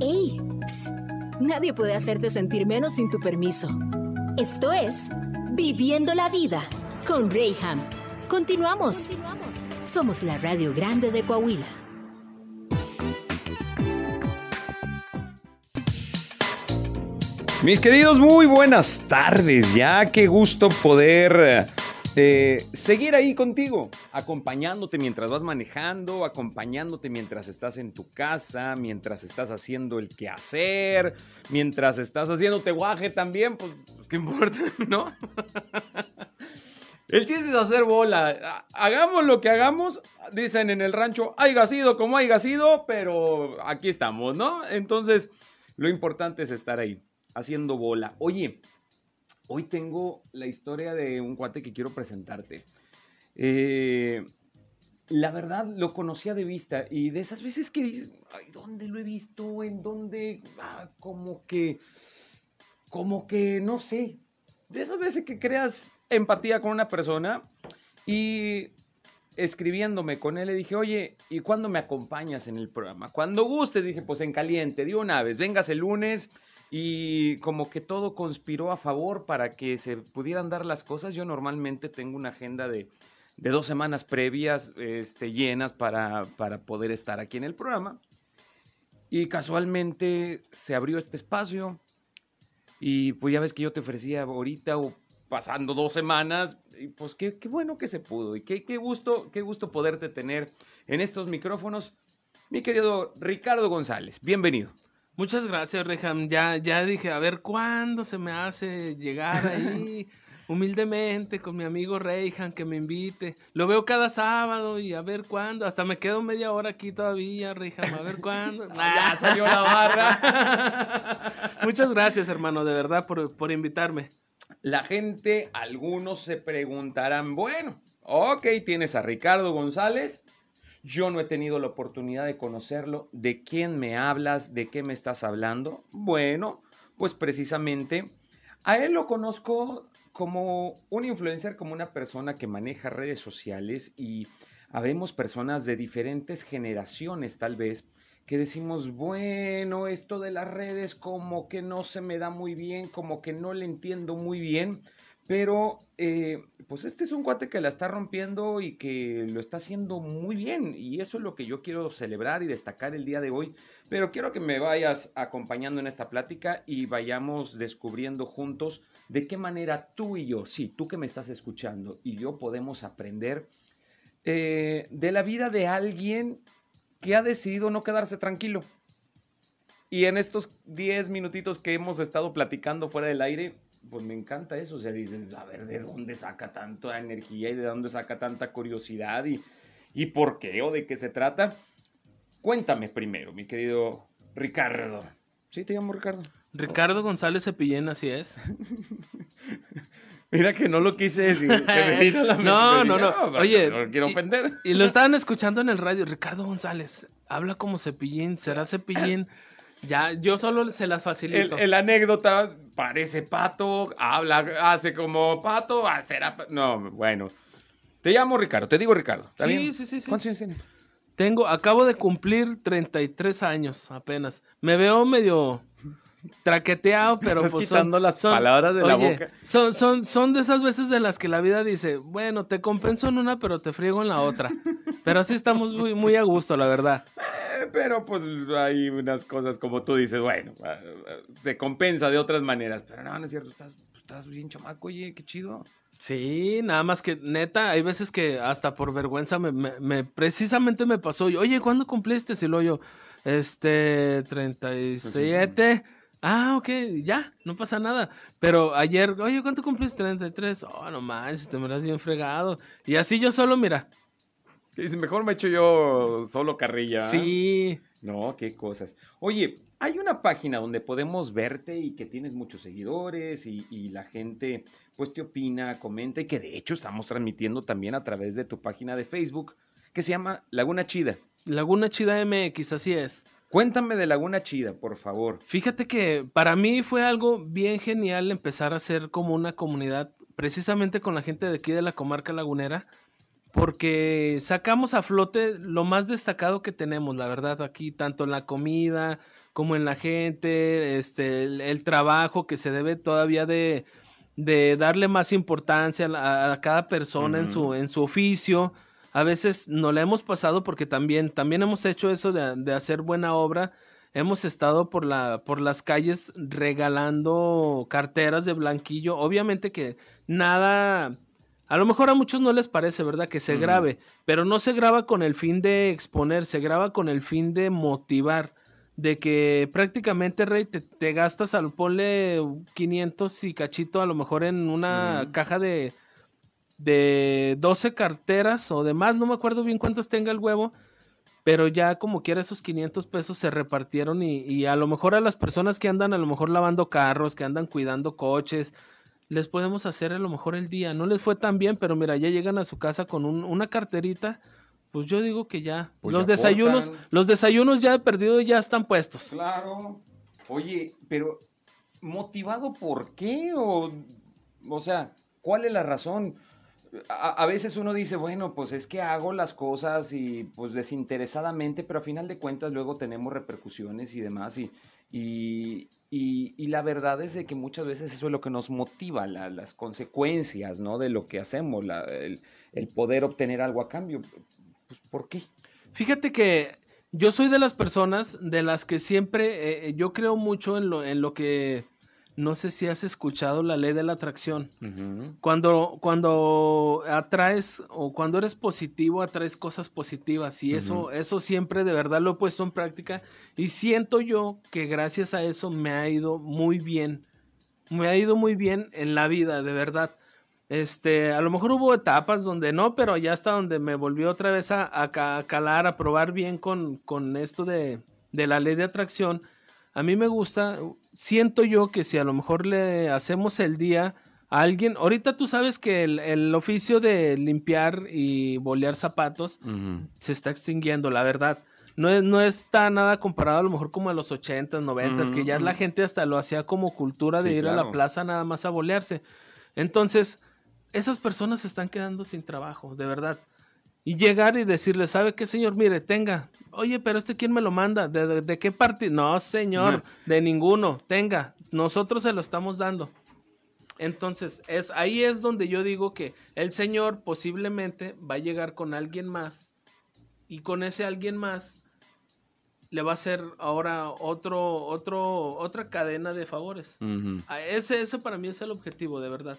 ¡Ey! Psst. Nadie puede hacerte sentir menos sin tu permiso. Esto es Viviendo la Vida con Rayham. Continuamos. Somos la Radio Grande de Coahuila. Mis queridos, muy buenas tardes. Ya qué gusto poder eh, seguir ahí contigo, acompañándote mientras vas manejando, acompañándote mientras estás en tu casa, mientras estás haciendo el quehacer, mientras estás haciéndote guaje también, pues, pues qué importa, ¿no? El chiste es hacer bola. Hagamos lo que hagamos. Dicen en el rancho, haya sido como haya sido, pero aquí estamos, ¿no? Entonces, lo importante es estar ahí, haciendo bola. Oye, hoy tengo la historia de un cuate que quiero presentarte. Eh, la verdad, lo conocía de vista y de esas veces que dices, ay, ¿dónde lo he visto? ¿En dónde? Ah, como que, como que, no sé. De esas veces que creas empatía con una persona y escribiéndome con él le dije, oye, ¿y cuándo me acompañas en el programa? Cuando gustes, dije, pues en caliente, de una vez, vengas el lunes y como que todo conspiró a favor para que se pudieran dar las cosas. Yo normalmente tengo una agenda de, de dos semanas previas este, llenas para, para poder estar aquí en el programa. Y casualmente se abrió este espacio y pues ya ves que yo te ofrecía ahorita o pasando dos semanas, y pues qué, qué bueno que se pudo y qué, qué, gusto, qué gusto poderte tener en estos micrófonos. Mi querido Ricardo González, bienvenido. Muchas gracias, Reham. Ya, ya dije, a ver cuándo se me hace llegar ahí humildemente con mi amigo Reyhan que me invite. Lo veo cada sábado y a ver cuándo. Hasta me quedo media hora aquí todavía, Reyhan, a ver cuándo. ya salió la barra. Muchas gracias, hermano, de verdad, por, por invitarme la gente, algunos se preguntarán, bueno, ok, tienes a Ricardo González, yo no he tenido la oportunidad de conocerlo, ¿de quién me hablas? ¿De qué me estás hablando? Bueno, pues precisamente a él lo conozco como un influencer, como una persona que maneja redes sociales y habemos personas de diferentes generaciones tal vez que decimos, bueno, esto de las redes como que no se me da muy bien, como que no le entiendo muy bien, pero eh, pues este es un cuate que la está rompiendo y que lo está haciendo muy bien y eso es lo que yo quiero celebrar y destacar el día de hoy, pero quiero que me vayas acompañando en esta plática y vayamos descubriendo juntos de qué manera tú y yo, sí, tú que me estás escuchando y yo podemos aprender eh, de la vida de alguien que ha decidido no quedarse tranquilo. Y en estos 10 minutitos que hemos estado platicando fuera del aire, pues me encanta eso. O sea, dices, a ver, ¿de dónde saca tanta energía y de dónde saca tanta curiosidad y, y por qué o de qué se trata? Cuéntame primero, mi querido Ricardo. ¿Sí te llamo Ricardo? Ricardo González Cepillén, así es. Mira que no lo quise decir. no, no, no. Oye, no quiero ofender. Y, lo estaban escuchando en el radio. Ricardo González, habla como cepillín, será cepillín. Ya, yo solo se las facilito. El, anécdota parece pato, habla, hace como pato, será. No, bueno. Te llamo Ricardo, te digo Ricardo. sí, sí, sí, sí. ¿Cuántos años tienes? Tengo, acabo de cumplir 33 años apenas. Me veo medio traqueteado, pero Estás pues quitando las palabras de la boca. Son, son, son de esas veces de las que la vida dice, bueno, te compenso en una, pero te friego en la otra. Pero así estamos muy, muy a gusto, la verdad. Eh, pero pues hay unas cosas como tú dices, bueno, ah, ah, te compensa de otras maneras. Pero no, no es cierto, estás, bien chamaco, oye, qué chido. Sí, nada más que neta, hay veces que hasta por vergüenza me, me, precisamente me pasó, oye, ¿cuándo cumpliste? Si lo yo, este, 37. Ah, ok, ya, no pasa nada. Pero ayer, oye, ¿cuánto cumpliste? 33. Oh, no manches, te miras bien fregado. Y así yo solo, mira. Dice, mejor me echo yo solo carrilla. Sí. No, qué cosas. Oye, hay una página donde podemos verte y que tienes muchos seguidores y, y, la gente pues te opina, comenta y que de hecho estamos transmitiendo también a través de tu página de Facebook que se llama Laguna Chida. Laguna Chida MX, así es. Cuéntame de Laguna Chida, por favor. Fíjate que para mí fue algo bien genial empezar a hacer como una comunidad, precisamente con la gente de aquí de la comarca lagunera, porque sacamos a flote lo más destacado que tenemos, la verdad, aquí, tanto en la comida como en la gente, este, el, trabajo que se debe todavía de, de darle más importancia a, cada persona en, su, en su oficio. A veces no la hemos pasado porque también, también hemos hecho eso de, de hacer buena obra hemos estado por, la, por las calles regalando carteras de blanquillo. Obviamente que nada, a lo mejor a muchos no les parece, ¿verdad? Que se grabe, pero no se graba con el fin de exponer, se graba con el fin de motivar. De que prácticamente, Rey, te, gastas al ponle 500 y cachito a lo mejor en una caja de, de 12 carteras o demás, no me acuerdo bien cuántas tenga el huevo, pero ya como quiera esos 500 pesos se repartieron y, a lo mejor a las personas que andan a lo mejor lavando carros, que andan cuidando coches, les podemos hacer a lo mejor el día. No les fue tan bien, pero mira, ya llegan a su casa con una carterita, pues yo digo que ya. Pues los desayunos, los desayunos ya he perdido ya están puestos. Claro. Oye, pero ¿motivado por qué? O, o sea, ¿cuál es la razón? a, veces uno dice, bueno, pues es que hago las cosas y pues desinteresadamente, pero a final de cuentas luego tenemos repercusiones y demás y, y, y, la verdad es de que muchas veces eso es lo que nos motiva, las consecuencias, ¿no? De lo que hacemos, el, poder obtener algo a cambio. Pues, ¿Por qué? Fíjate que yo soy de las personas de las que siempre, eh, yo creo mucho en lo, en lo que no sé si has escuchado la ley de la atracción. Cuando, cuando atraes o cuando eres positivo, atraes cosas positivas. Y eso, eso siempre de verdad lo he puesto en práctica. Y siento yo que gracias a eso me ha ido muy bien. Me ha ido muy bien en la vida, de verdad. Este, a lo mejor hubo etapas donde no, pero ya hasta donde me volvió otra vez a, a, calar, a probar bien con, con esto de, de la ley de atracción a mí me gusta, siento yo que si a lo mejor le hacemos el día a alguien, ahorita tú sabes que el, oficio de limpiar y bolear zapatos se está extinguiendo, la verdad. No, es, no está nada comparado a lo mejor como a los 80, 90, que ya la gente hasta lo hacía como cultura de ir a la plaza nada más a bolearse. Entonces, esas personas se están quedando sin trabajo, de verdad. Y llegar y decirle, ¿sabe qué, señor? Mire, tenga, Oye, pero este quién me lo manda? ¿De, qué parte? No, señor, de ninguno. Tenga, nosotros se lo estamos dando. Entonces, es, ahí es donde yo digo que el Señor posiblemente va a llegar con alguien más y con ese alguien más le va a hacer ahora otro, otro, otra cadena de favores. ese, ese para mí es el objetivo, de verdad.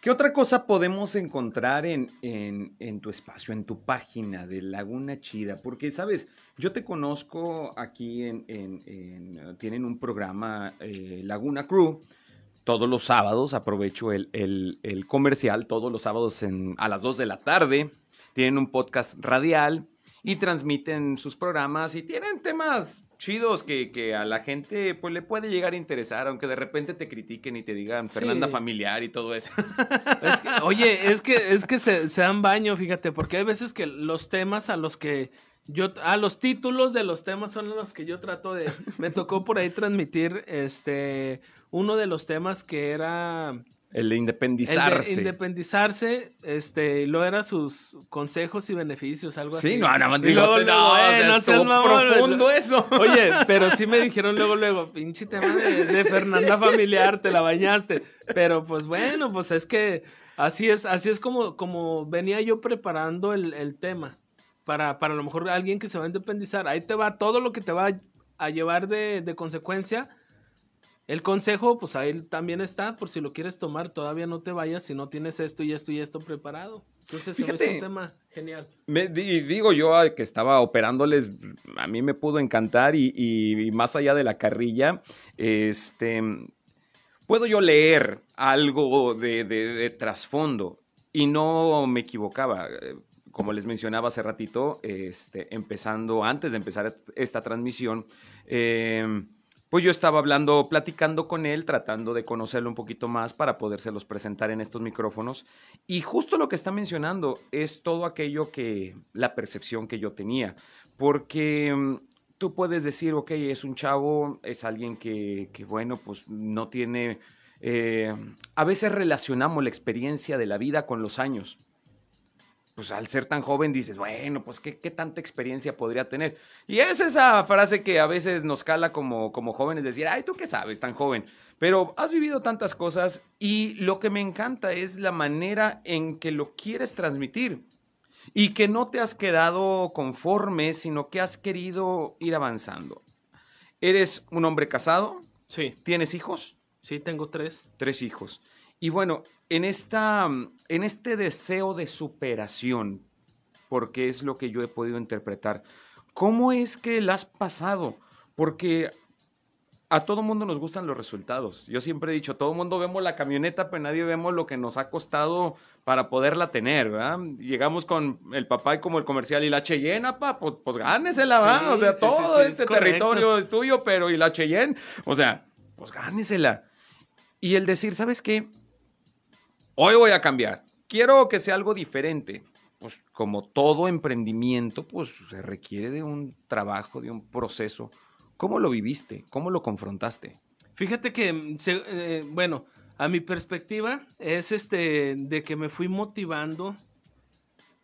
¿Qué otra cosa podemos encontrar en, en, tu espacio, en tu página de Laguna Chida? Porque, sabes, yo te conozco aquí en, en tienen un programa eh, Laguna Crew. Todos los sábados, aprovecho el, el, el comercial, todos los sábados a las 2 de la tarde, tienen un podcast radial y transmiten sus programas y tienen temas chidos que, que, a la gente pues le puede llegar a interesar, aunque de repente te critiquen y te digan Fernanda familiar y todo eso. oye, es que, es que se, se, dan baño, fíjate, porque hay veces que los temas a los que yo, a los títulos de los temas son los que yo trato de, me tocó por ahí transmitir, este, uno de los temas que era el de independizarse. El de independizarse, este, lo era sus consejos y beneficios, algo así. Sí, no, no, y luego, no, eh, no sé profundo eso. Oye, pero sí me dijeron luego, luego, pinche tema de, Fernanda familiar, te la bañaste. Pero pues bueno, pues es que así es, así es como, como venía yo preparando el, el tema. Para, para a lo mejor alguien que se va a independizar, ahí te va todo lo que te va a llevar de, de consecuencia el consejo, pues ahí también está, por si lo quieres tomar, todavía no te vayas si no tienes esto y esto y esto preparado. Entonces, es un tema genial. Me, digo yo que estaba operándoles, a mí me pudo encantar y, más allá de la carrilla, este, puedo yo leer algo de, de trasfondo y no me equivocaba como les mencionaba hace ratito, este, empezando, antes de empezar esta transmisión, eh, pues yo estaba hablando, platicando con él, tratando de conocerlo un poquito más para podérselos presentar en estos micrófonos. Y justo lo que está mencionando es todo aquello que, la percepción que yo tenía. Porque mm, tú puedes decir, ok, es un chavo, es alguien que, bueno, pues no tiene... Eh, a veces relacionamos la experiencia de la vida con los años. Pues al ser tan joven dices, bueno, pues qué, qué tanta experiencia podría tener. Y es esa frase que a veces nos cala como, como jóvenes, decir, ay, ¿tú qué sabes, tan joven? Pero has vivido tantas cosas y lo que me encanta es la manera en que lo quieres transmitir y que no te has quedado conforme, sino que has querido ir avanzando. ¿Eres un hombre casado? Sí, ¿Tienes hijos? sí, tengo tres. Tres hijos. Y bueno, en, esta, en este deseo de superación, porque es lo que yo he podido interpretar, ¿cómo es que la has pasado? Porque a todo mundo nos gustan los resultados. Yo siempre he dicho, todo mundo vemos la camioneta, pero nadie vemos lo que nos ha costado para poderla tener, ¿verdad? Llegamos con el papá y como el comercial y la Cheyenne, pa, pues, pues gánesela. Sí, o sea, sí, todo sí, es este correcto. territorio es tuyo, pero y la Cheyenne, o sea, pues gánesela. Y el decir, ¿sabes qué? Hoy voy a cambiar. Quiero que sea algo diferente. Pues como todo emprendimiento, pues se requiere de un trabajo, de un proceso. ¿Cómo lo viviste? ¿Cómo lo confrontaste? Fíjate que, mm, se- eh, bueno, a mi perspectiva es este de que me fui motivando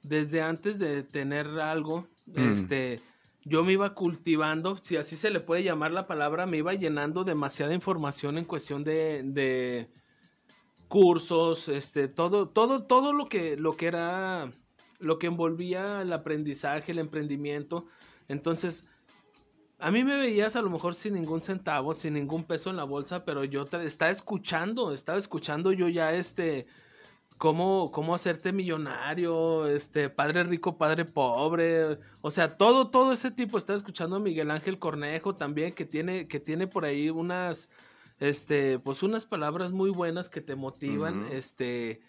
desde antes de tener algo. Mm. Este, yo me iba cultivando, si así se le puede llamar la palabra, me iba llenando demasiada información en cuestión de, de cursos, este, todo, todo, todo lo que, lo que era, lo que envolvía el aprendizaje, el emprendimiento. Entonces, a mí me veías a lo mejor sin ningún centavo, sin ningún peso en la bolsa, pero yo estaba escuchando, estaba escuchando yo ya este, cómo, cómo hacerte millonario, este, padre rico, padre pobre, o sea, todo, todo ese tipo, estaba escuchando a Miguel Ángel Cornejo también, que tiene, que tiene por ahí unas, este, pues unas palabras muy buenas que te motivan, este,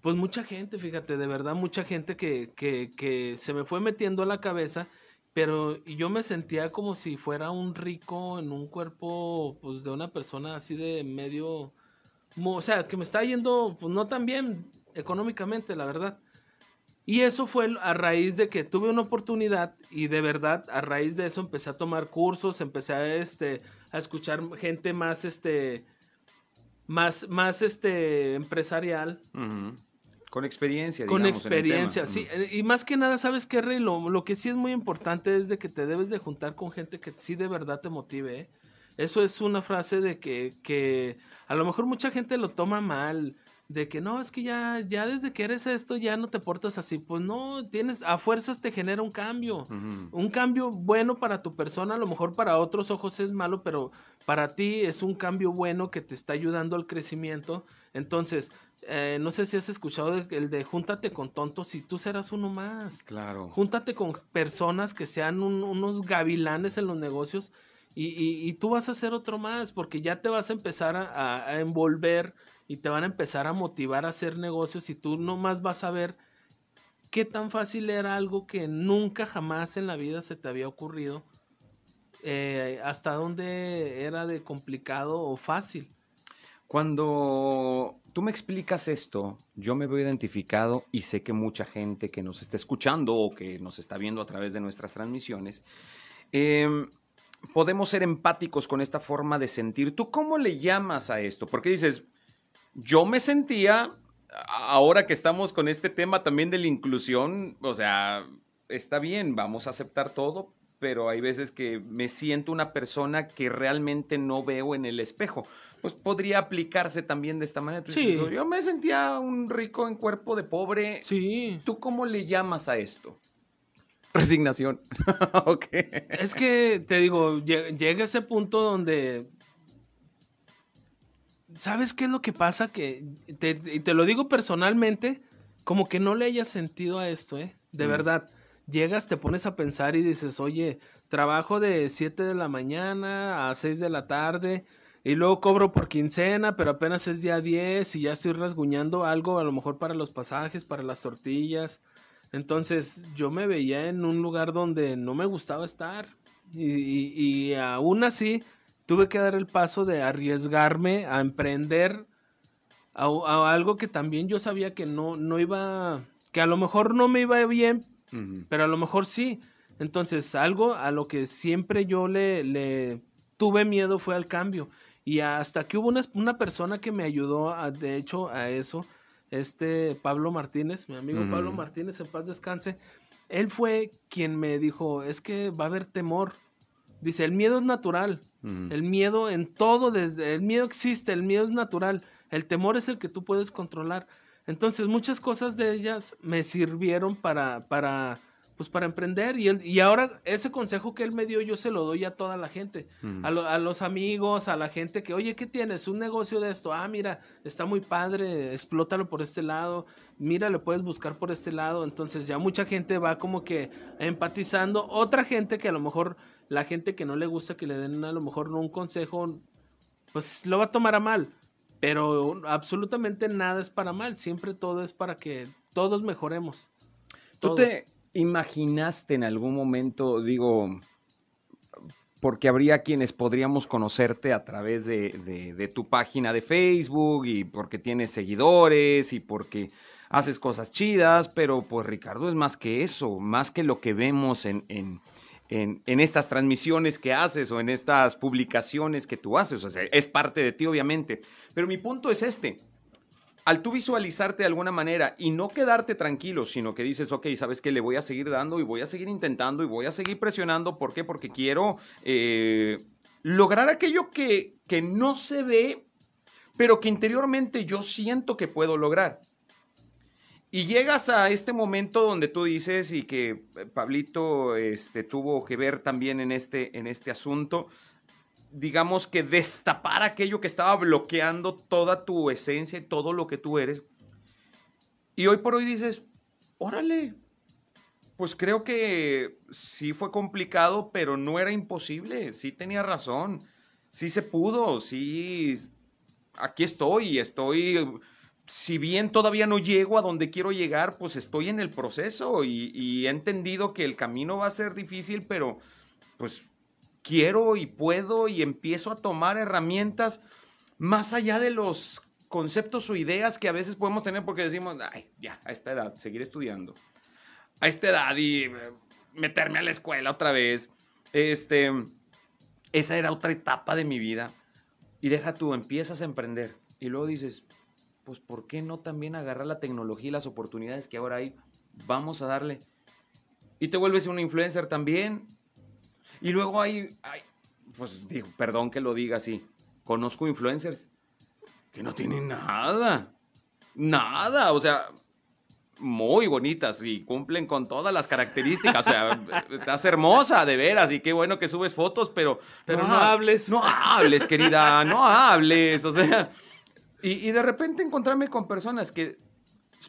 pues mucha gente, fíjate, de verdad, mucha gente que, que, que se me fue metiendo a la cabeza pero yo me sentía como si fuera un rico en un cuerpo, pues, de una persona así de medio, o sea, que me está yendo, pues, no tan bien económicamente, la verdad. Y eso fue a raíz de que tuve una oportunidad y de verdad a raíz de eso empecé a tomar cursos, empecé a, este, a escuchar gente más, este, más, más, este, empresarial. Con experiencia. con digamos, en el tema. experiencia, sí. Y más que nada, ¿sabes qué, Rey? Lo, lo que sí es muy importante es de que te debes de juntar con gente que sí de verdad te motive, ¿eh? Eso es una frase de que, que a lo mejor mucha gente lo toma mal, de que no, es que ya, ya desde que eres esto ya no te portas así. Pues no, tienes, a fuerzas te genera un cambio. Un cambio bueno para tu persona, a lo mejor para otros ojos es malo, pero para ti es un cambio bueno que te está ayudando al crecimiento. Entonces, eh, no sé si has escuchado de- el de júntate con tontos y tú serás uno más. Claro. Júntate con personas que sean un- unos gavilanes en los negocios y, y- y tú vas a ser otro más porque ya te vas a empezar a, a- a envolver y te van a empezar a motivar a hacer negocios y tú nomás vas a ver qué tan fácil era algo que nunca jamás en la vida se te había ocurrido, eh, hasta dónde era de complicado o fácil. Cuando tú me explicas esto, yo me veo identificado y sé que mucha gente que nos está escuchando o que nos está viendo a través de nuestras transmisiones, em, podemos ser empáticos con esta forma de sentir. ¿Tú cómo le llamas a esto? Porque dices, yo me sentía, ahora que estamos con este tema también de la inclusión, o sea, está bien, vamos a aceptar todo, pero hay veces que me siento una persona que realmente no veo en el espejo. Pues podría aplicarse también de esta manera. Sí. yo me sentía un rico en cuerpo de pobre. Sí. ¿Tú cómo le llamas a esto? Resignación. ok. Es que te digo, lle- llega ese punto donde. ¿Sabes qué es lo que pasa? Que te, y te lo digo personalmente, como que no le hayas sentido a esto, ¿eh? De Mm. verdad. Llegas, te pones a pensar y dices, oye, trabajo de 7 de la mañana a 6 de la tarde y luego cobro por quincena, pero apenas es día 10 y ya estoy rasguñando algo, a lo mejor para los pasajes, para las tortillas. Entonces yo me veía en un lugar donde no me gustaba estar y, y- y aún así tuve que dar el paso de arriesgarme a emprender a, a algo que también yo sabía que no, no iba, que a lo mejor no me iba bien, pero a lo mejor sí. Entonces, algo a lo que siempre yo le, le tuve miedo fue al cambio. Y hasta que hubo una, una persona que me ayudó, a- de hecho, a eso, este Pablo Martínez, mi amigo Pablo Martínez, en paz descanse, él fue quien me dijo, es que va a haber temor. Dice, el miedo es natural, el miedo en todo, desde el miedo existe, el miedo es natural, el temor es el que tú puedes controlar. Entonces muchas cosas de ellas me sirvieron para, para, pues para emprender y, y ahora ese consejo que él me dio yo se lo doy a toda la gente, a, a, los amigos, a la gente que, oye, ¿qué tienes? Un negocio de esto, ah, mira, está muy padre, explótalo por este lado, mira, le puedes buscar por este lado, entonces ya mucha gente va como que empatizando, otra gente que a lo mejor, la gente que no le gusta que le den a lo mejor un consejo, pues lo va a tomar a mal, pero absolutamente nada es para mal, siempre todo es para que todos mejoremos. ¿Tú te imaginaste en algún momento, digo, porque habría quienes podríamos conocerte a través de, tu página de Facebook y porque tienes seguidores y porque haces cosas chidas, pero pues Ricardo es más que eso, más que lo que vemos en, en, en, estas transmisiones que haces o en estas publicaciones que tú haces, o sea, es parte de ti obviamente, pero mi punto es este, al tú visualizarte de alguna manera y no quedarte tranquilo, sino que dices, ok, sabes que le voy a seguir dando y voy a seguir intentando y voy a seguir presionando, ¿por qué? Porque quiero eh, lograr aquello que, que no se ve, pero que interiormente yo siento que puedo lograr. Y llegas a este momento donde tú dices, y que eh, Pablito este, tuvo que ver también en este, en este asunto, digamos que destapar aquello que estaba bloqueando toda tu esencia y todo lo que tú eres. Y hoy por hoy dices, órale, pues creo que sí fue complicado, pero no era imposible, sí tenía razón, sí se pudo, sí, aquí estoy, estoy, si bien todavía no llego a donde quiero llegar, pues estoy en el proceso y, he entendido que el camino va a ser difícil, pero pues quiero y puedo y empiezo a tomar herramientas más allá de los conceptos o ideas que a veces podemos tener porque decimos, ay, ya, a esta edad, seguir estudiando. A esta edad y eh, meterme a la escuela otra vez. Este, esa era otra etapa de mi vida. Y deja tú, empiezas a emprender. Y luego dices, pues, ¿por qué no también agarrar la tecnología y las oportunidades que ahora hay? Vamos a darle. Y te vuelves un influencer también. Y luego hay, pues digo, perdón que lo diga así, conozco influencers que no tienen nada, nada, o sea, muy bonitas y cumplen con todas las características. O sea, estás hermosa, de veras, y qué bueno que subes fotos, pero. Pero no, hables. No hables, querida, no hables. O sea, y, y, de repente encontrarme con personas que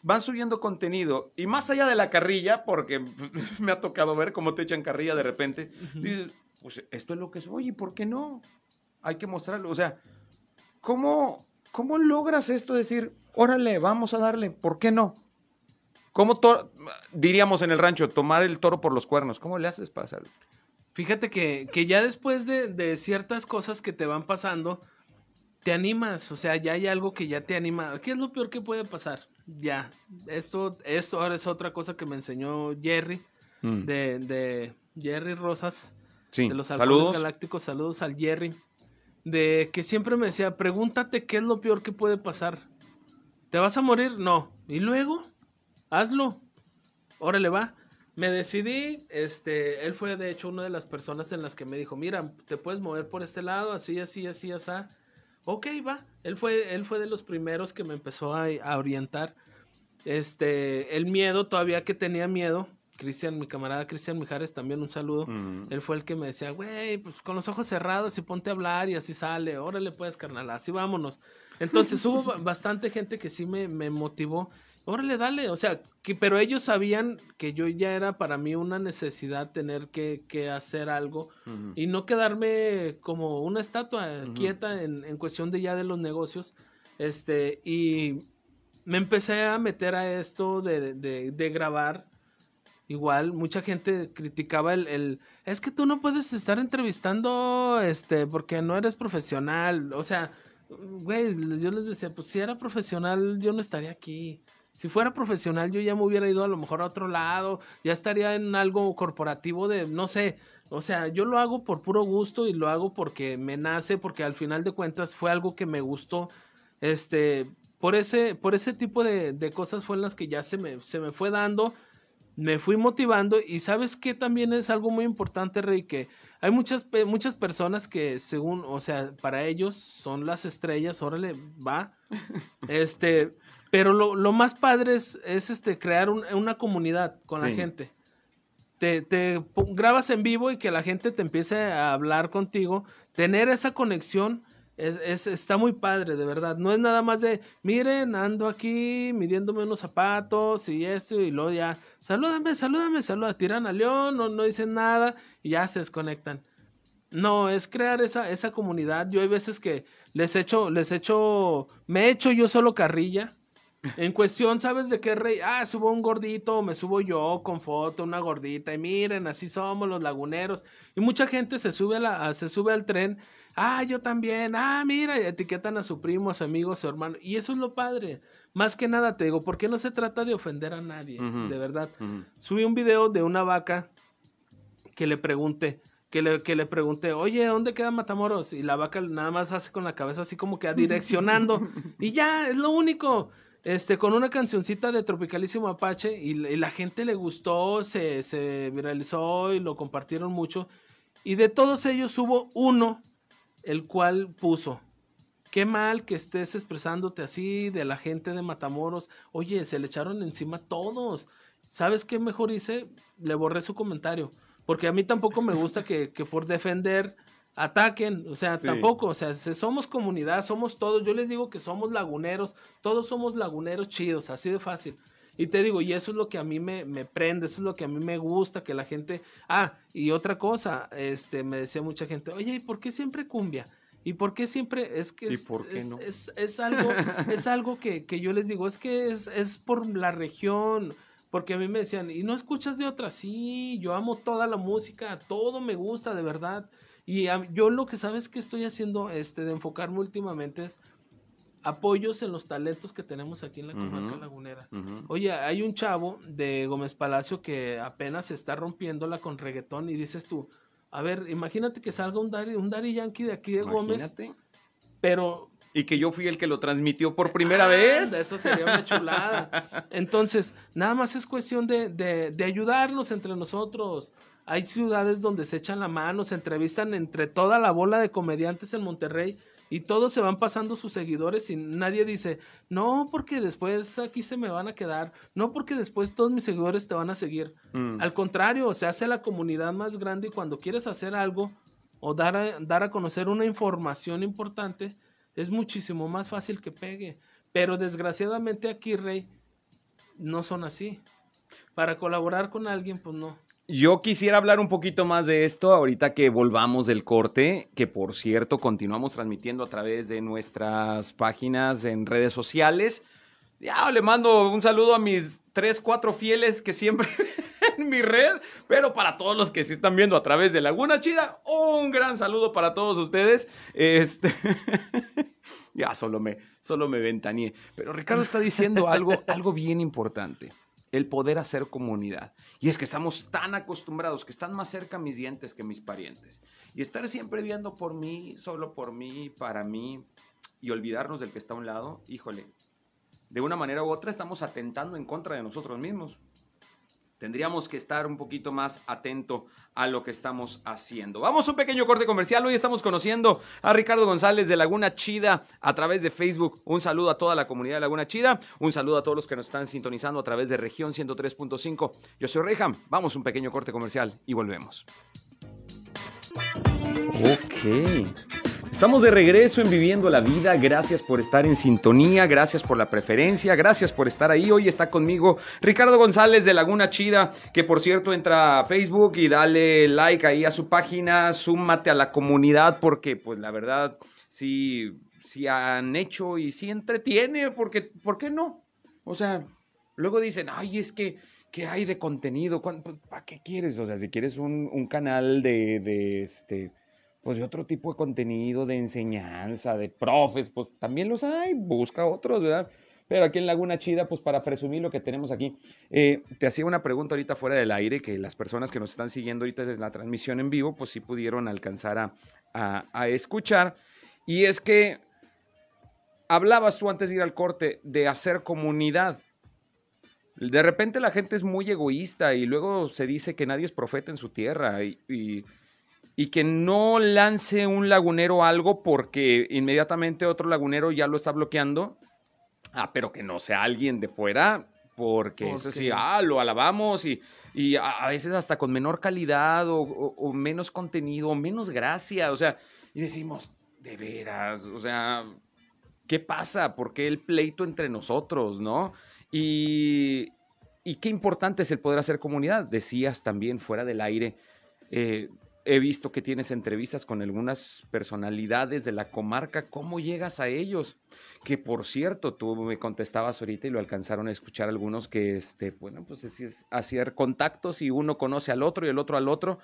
van subiendo contenido y más allá de la carrilla, porque me ha tocado ver cómo te echan carrilla de repente, dices, pues esto es lo que soy y ¿por qué no? Hay que mostrarlo. O sea, ¿cómo, cómo logras esto? Decir, órale, vamos a darle, ¿por qué no? ¿Cómo diríamos en el rancho, tomar el toro por los cuernos? ¿Cómo le haces hacerlo? Fíjate que, que ya después de, de ciertas cosas que te van pasando, te animas, o sea, ya hay algo que ya te anima. ¿Qué es lo peor que puede pasar? Ya, esto, esto ahora es otra cosa que me enseñó Jerry, mm. de, de, Jerry Rosas, de los Saludos. Galácticos. Saludos al Jerry. De que siempre me decía, pregúntate qué es lo peor que puede pasar. ¿Te vas a morir? No. ¿Y luego? Hazlo. Órale, va. Me decidí, este, él fue de hecho una de las personas en las que me dijo, mira, te puedes mover por este lado, así, así, así, así ok, va. Él fue, él fue de los primeros que me empezó a, orientar. Este, el miedo, todavía que tenía miedo, Cristian, mi camarada Cristian Mijares, también un saludo. Él fue el que me decía, güey, pues con los ojos cerrados y ponte a hablar y así sale. Órale, puedes, carnal, así vámonos. Entonces hubo bastante gente que sí me, me motivó órale, dale, o sea, que, pero ellos sabían que yo ya era para mí una necesidad tener que, que hacer algo y no quedarme como una estatua quieta en, en, cuestión de ya de los negocios, este, y me empecé a meter a esto de, de, de grabar, igual, mucha gente criticaba el, el, es que tú no puedes estar entrevistando, este, porque no eres profesional, o sea, güey, yo les decía, pues si era profesional, yo no estaría aquí. Si fuera profesional, yo ya me hubiera ido a lo mejor a otro lado, ya estaría en algo corporativo de, no sé, o sea, yo lo hago por puro gusto y lo hago porque me nace, porque al final de cuentas fue algo que me gustó. Este, por ese, por ese tipo de, de cosas fue en las que ya se me, se me fue dando me fui motivando y sabes que también es algo muy importante, Rey, que hay muchas, muchas personas que según, o sea, para ellos son las estrellas, órale, va, este, pero lo, lo más padre es, es este, crear una comunidad con la gente. Te, te grabas en vivo y que la gente te empiece a hablar contigo, tener esa conexión es, está muy padre, de verdad. No es nada más de, miren, ando aquí midiéndome unos zapatos y esto, y luego ya, salúdame, salúdame, saluda, tiran a León, no, no dicen nada y ya se desconectan. No, es crear esa, esa comunidad. Yo hay veces que les echo, les echo, me echo yo solo carrilla. En cuestión, ¿sabes de qué rey? Ah, subo un gordito, me subo yo con foto, una gordita, y miren, así somos los laguneros. Y mucha gente se sube, a la, se sube al tren ah, yo también, ah, mira, etiquetan a su primo, a su amigo, a su hermano. Y eso es lo padre. Más que nada te digo, porque no se trata de ofender a nadie, de verdad. Subí un video de una vaca que le pregunté, que le, que le pregunté, oye, ¿dónde queda Matamoros? Y la vaca nada más hace con la cabeza así como que direccionando. y ya, es lo único. Este, con una cancioncita de Tropicalísimo Apache y, la gente le gustó, se, se viralizó y lo compartieron mucho. Y de todos ellos hubo uno el cual puso, qué mal que estés expresándote así de la gente de Matamoros. Oye, se le echaron encima todos. ¿Sabes qué mejor hice? Le borré su comentario. Porque a mí tampoco me gusta que, que por defender ataquen. O sea, tampoco. O sea, somos comunidad, somos todos. Yo les digo que somos laguneros. Todos somos laguneros chidos, así de fácil. Y te digo, y eso es lo que a mí me, me, prende, eso es lo que a mí me gusta, que la gente... Ah, y otra cosa, este, me decía mucha gente, oye, ¿y por qué siempre cumbia? ¿Y por qué siempre? Es que es, es, es, algo, es algo que, que, yo les digo, es que es, es por la región, porque a mí me decían, ¿y no escuchas de otra? Sí, yo amo toda la música, todo me gusta, de verdad. Y yo lo que sabes que estoy haciendo, este, de enfocarme últimamente es apoyos en los talentos que tenemos aquí en la comarca lagunera. Oye, hay un chavo de Gómez Palacio que apenas está rompiéndola con reggaetón y dices tú, a ver, imagínate que salga un Dari, un Yankee de aquí de Gómez, pero... Y que yo fui el que lo transmitió por primera ah, vez. Eso sería una chulada. Entonces, nada más es cuestión de, de, de ayudarnos entre nosotros. Hay ciudades donde se echan la mano, se entrevistan entre toda la bola de comediantes en Monterrey y todos se van pasando sus seguidores y nadie dice, no, porque después aquí se me van a quedar, no, porque después todos mis seguidores te van a seguir. Mm. Al contrario, se hace la comunidad más grande y cuando quieres hacer algo o dar a, dar a conocer una información importante, es muchísimo más fácil que pegue. Pero desgraciadamente aquí, Rey, no son así. Para colaborar con alguien, pues no. Yo quisiera hablar un poquito más de esto ahorita que volvamos del corte, que por cierto continuamos transmitiendo a través de nuestras páginas en redes sociales. Ya le mando un saludo a mis tres, cuatro fieles que siempre en mi red, pero para todos los que se están viendo a través de Laguna Chida, un gran saludo para todos ustedes. Este ya solo me, solo me. Pero Ricardo está diciendo algo, algo bien importante el poder hacer comunidad. Y es que estamos tan acostumbrados que están más cerca mis dientes que mis parientes. Y estar siempre viendo por mí, solo por mí, para mí, y olvidarnos del que está a un lado, híjole, de una manera u otra estamos atentando en contra de nosotros mismos tendríamos que estar un poquito más atento a lo que estamos haciendo. Vamos a un pequeño corte comercial. Hoy estamos conociendo a Ricardo González de Laguna Chida a través de Facebook. Un saludo a toda la comunidad de Laguna Chida. Un saludo a todos los que nos están sintonizando a través de región 103.5. Yo soy Reham. Vamos a un pequeño corte comercial y volvemos. Ok. Estamos de regreso en Viviendo la Vida. Gracias por estar en sintonía, gracias por la preferencia, gracias por estar ahí. Hoy está conmigo Ricardo González de Laguna Chida, que por cierto entra a Facebook y dale like ahí a su página, súmate a la comunidad porque pues la verdad sí, sí han hecho y sí entretiene, porque ¿por qué no? O sea, luego dicen, ay, es que ¿qué hay de contenido? ¿Para qué quieres? O sea, si quieres un, un canal de, de este pues de otro tipo de contenido, de enseñanza, de profes, pues también los hay, busca otros, ¿verdad? Pero aquí en Laguna Chida, pues para presumir lo que tenemos aquí, eh, te hacía una pregunta ahorita fuera del aire, que las personas que nos están siguiendo ahorita desde la transmisión en vivo, pues sí pudieron alcanzar a, a escuchar. Y es que hablabas tú antes de ir al corte de hacer comunidad. De repente la gente es muy egoísta y luego se dice que nadie es profeta en su tierra y, y que no lance un lagunero algo porque inmediatamente otro lagunero ya lo está bloqueando. Ah, pero que no sea alguien de fuera, porque eso sí, ah, lo alabamos y, y a, a veces hasta con menor calidad o, o- o menos contenido o menos gracia, o sea, y decimos, de veras, o sea, ¿qué pasa? ¿Por qué el pleito entre nosotros, no? Y, y qué importante es el poder hacer comunidad. Decías también fuera del aire, eh, he visto que tienes entrevistas con algunas personalidades de la comarca. ¿Cómo llegas a ellos? Que por cierto, tú me contestabas ahorita y lo alcanzaron a escuchar algunos que, este, bueno, pues así es hacer contactos y uno conoce al otro y el otro al otro.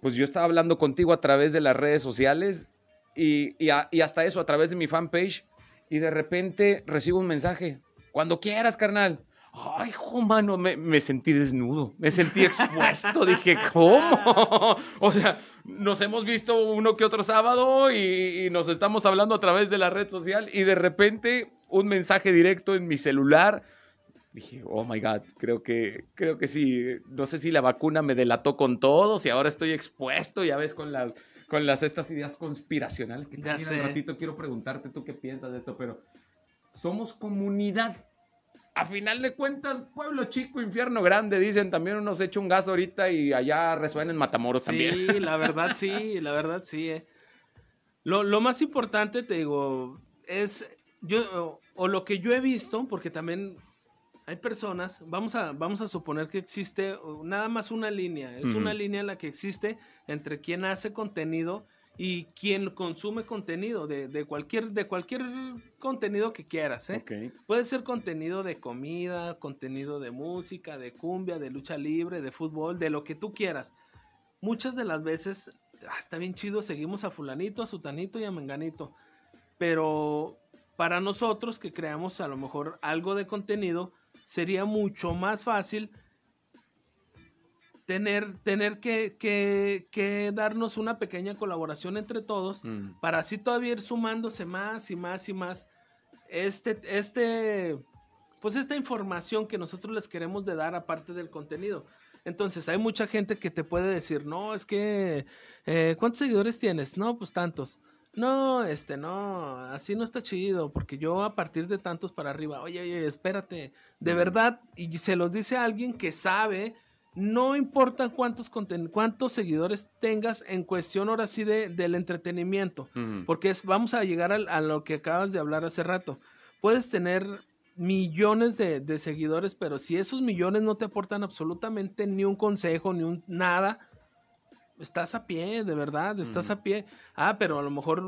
Pues yo estaba hablando contigo a través de las redes sociales y, y, y hasta eso a través de mi fanpage y de repente recibo un mensaje. Cuando quieras, carnal. Ay, hijo, mano, me, me sentí desnudo, me sentí expuesto. Dije, ¿cómo? O sea, nos hemos visto uno que otro sábado y, y nos estamos hablando a través de la red social y de repente un mensaje directo en mi celular. Dije, oh my God, creo que, creo que sí. No sé si la vacuna me delató con todos y ahora estoy expuesto, ya ves, con las, con las estas ideas conspiracionales. Que sé. al ratito quiero preguntarte tú qué piensas de esto, pero somos comunidad. A final de cuentas, pueblo chico, infierno grande, dicen. También uno se echa un gas ahorita y allá resuena en Matamoros también. Sí, la verdad sí, la verdad sí. eh. Lo, lo más importante, te digo, es yo o, o lo que yo he visto, porque también hay personas, vamos a, vamos a suponer que existe nada más una línea, es una línea la que existe entre quien hace contenido y quien consume contenido de, de cualquier, de cualquier contenido que quieras, ¿eh? Puede ser contenido de comida, contenido de música, de cumbia, de lucha libre, de fútbol, de lo que tú quieras. Muchas de las veces, ah, está bien chido, seguimos a fulanito, a sutanito y a menganito. Pero para nosotros que creamos a lo mejor algo de contenido, sería mucho más fácil tener, tener que, que- que darnos una pequeña colaboración entre todos Mm. para así todavía ir sumándose más y más y más este, este, pues esta información que nosotros les queremos de dar aparte del contenido. Entonces, hay mucha gente que te puede decir, no, es que, eh, ¿cuántos seguidores tienes? No, pues tantos. No, este, no, así no está chido, porque yo a partir de tantos para arriba, oye, oye, espérate, de Ujú. verdad, y se los dice a alguien que sabe, no importa cuántos, cuántos seguidores tengas en cuestión ahora sí de, del entretenimiento, porque es, vamos a llegar al- a, lo que acabas de hablar hace rato. Puedes tener millones de, de seguidores, pero si esos millones no te aportan absolutamente ni un consejo, ni un nada, estás a pie, de verdad, estás a pie. Ah, pero a lo mejor,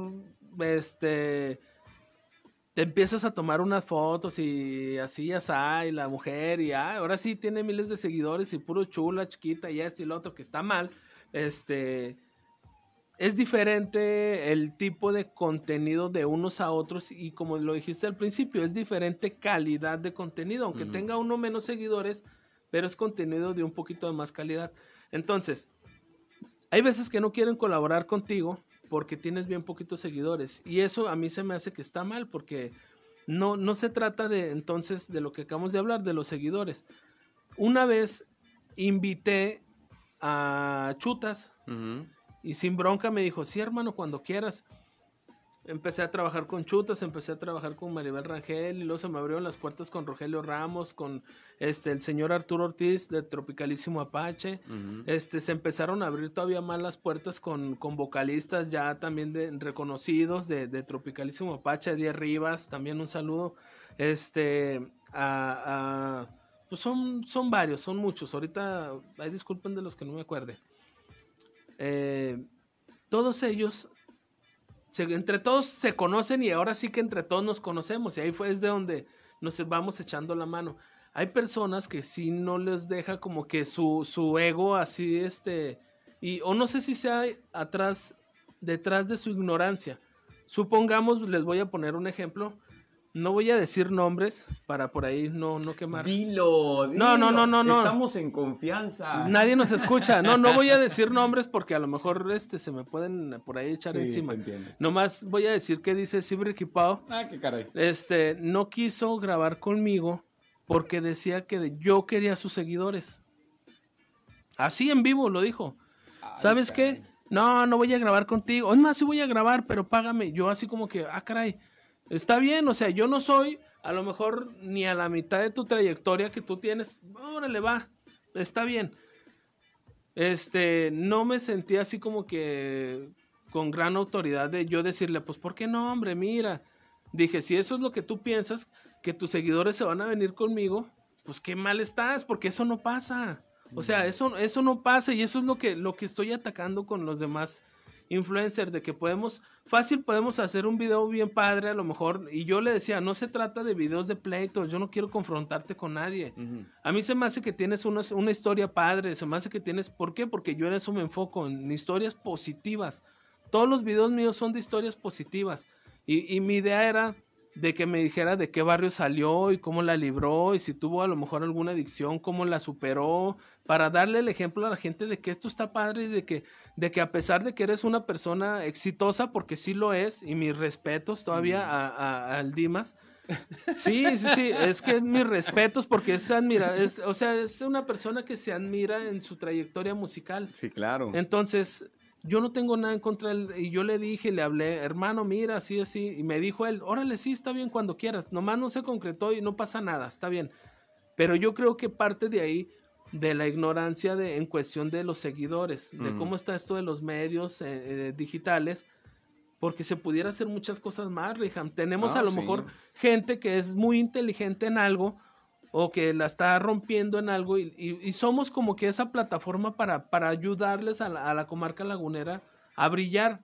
este, te empiezas a tomar unas fotos y así, así, y la mujer, y ah, ahora sí tiene miles de seguidores y puro chula, chiquita, y esto y lo otro, que está mal, este, es diferente el tipo de contenido de unos a otros y como lo dijiste al principio, es diferente calidad de contenido, aunque tenga uno menos seguidores, pero es contenido de un poquito de más calidad. Entonces, hay veces que no quieren colaborar contigo porque tienes bien poquitos seguidores y eso a mí se me hace que está mal porque no, no se trata de entonces de lo que acabamos de hablar, de los seguidores. Una vez invité a Chutas, y sin bronca me dijo, sí, hermano, cuando quieras. Empecé a trabajar con Chutas, empecé a trabajar con Maribel Rangel y luego se me abrieron las puertas con Rogelio Ramos, con este el señor Arturo Ortiz de Tropicalísimo Apache. Este, se empezaron a abrir todavía más las puertas con, con vocalistas ya también de, reconocidos de, de Tropicalísimo Apache, Eddie Rivas, también un saludo. Este, a, a- pues son, son varios, son muchos. Ahorita, ay, disculpen de los que no me acuerde. Eh, todos ellos, entre todos se conocen y ahora sí que entre todos nos conocemos y ahí fue desde donde nos vamos echando la mano. Hay personas que sí no les deja como que su, su ego así, este, y o no sé si sea atrás, detrás de su ignorancia. Supongamos, les voy a poner un ejemplo, No voy a decir nombres para por ahí no, no quemar. Dilo, dilo. No, no, no, no, no. Estamos en confianza. Nadie nos escucha. No, no voy a decir nombres porque a lo mejor este se me pueden por ahí echar Sí, encima. te. Nomás voy a decir que dice Sibri Pau. Ah, qué caray. Este, no quiso grabar conmigo porque decía que yo quería a sus seguidores. Así en vivo lo dijo. Ay, ¿Sabes caray. qué? No, no voy a grabar contigo. Es más, sí voy a grabar, pero págame. Yo así como que, ah, caray, está bien, o sea, yo no soy a lo mejor ni a la mitad de tu trayectoria que tú tienes. Órale, va, está bien. Este, no me sentí así como que con gran autoridad de yo decirle, pues, ¿por qué no, hombre? Mira. Dije, si eso es lo que tú piensas, que tus seguidores se van a venir conmigo, pues qué mal estás, porque eso no pasa. O sea, eso, eso no pasa y eso es lo que, lo que estoy atacando con los demás influencers, de que podemos, fácil podemos hacer un video bien padre a lo mejor, y yo le decía, no se trata de videos de pleitos, yo no quiero confrontarte con nadie. A mí se me hace que tienes una, una historia padre, se me hace que tienes, ¿por qué? Porque yo en eso me enfoco, en historias positivas. Todos los videos míos son de historias positivas. Y, y mi idea era de que me dijera de qué barrio salió y cómo la libró y si tuvo a lo mejor alguna adicción, cómo la superó, para darle el ejemplo a la gente de que esto está padre y de que, de que a pesar de que eres una persona exitosa, porque sí lo es, y mis respetos todavía a, a- al Dimas, Sí, sí, sí, es que mis respetos porque es admira, es, o sea, es una persona que se admira en su trayectoria musical. Sí, claro. Entonces, yo no tengo nada en contra de él y yo le dije, le hablé, hermano, mira, así, así, y me dijo él, órale, sí, está bien cuando quieras, nomás no se concretó y no pasa nada, está bien. Pero yo creo que parte de ahí de la ignorancia de, en cuestión de los seguidores, de cómo está esto de los medios eh, eh, digitales, porque se pudiera hacer muchas cosas más, Riham. Tenemos Ah, a lo sí. mejor gente que es muy inteligente en algo o que la está rompiendo en algo y, y- y somos como que esa plataforma para, para ayudarles a la, a la comarca lagunera a brillar.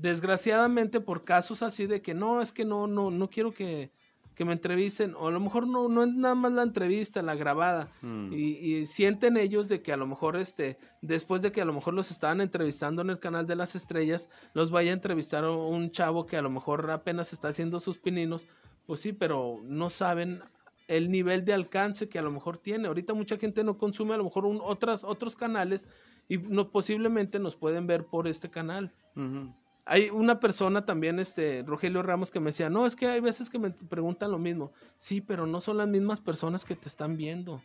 Desgraciadamente por casos así de que no, es que no, no, no quiero que, que me entrevisten, o a lo mejor no, no es nada más la entrevista, la grabada, Mm. y, y sienten ellos de que a lo mejor este, después de que a lo mejor los estaban entrevistando en el canal de las estrellas, los vaya a entrevistar un chavo que a lo mejor apenas está haciendo sus pininos, pues sí, pero no saben el nivel de alcance que a lo mejor tiene. Ahorita mucha gente no consume a lo mejor un- otras, otros canales y no, posiblemente nos pueden ver por este canal. Hay una persona también, este, Rogelio Ramos, que me decía, no, es que hay veces que me preguntan lo mismo. Sí, pero no son las mismas personas que te están viendo.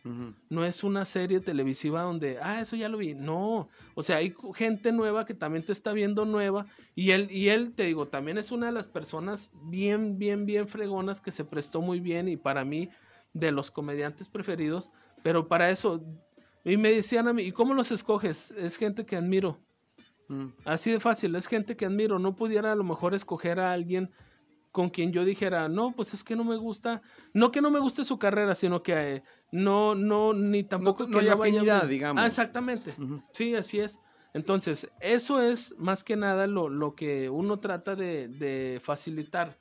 No es una serie televisiva donde, ah, eso ya lo vi. No, o sea, hay gente nueva que también te está viendo nueva. Y él, y él, te digo, también es una de las personas bien, bien, bien fregonas que se prestó muy bien y para mí, de los comediantes preferidos. Pero para eso, y me decían a mí, ¿y cómo los escoges? Es gente que admiro. Mm. Así de fácil, es gente que admiro. No pudiera a lo mejor escoger a alguien con quien yo dijera, no, pues es que no me gusta, no que no me guste su carrera, sino que eh, no, no, ni tampoco no que vaya- afinidad, digamos. Ah, exactamente. Ujú. Sí, así es. Entonces, eso es más que nada lo, lo que uno trata de, de facilitar.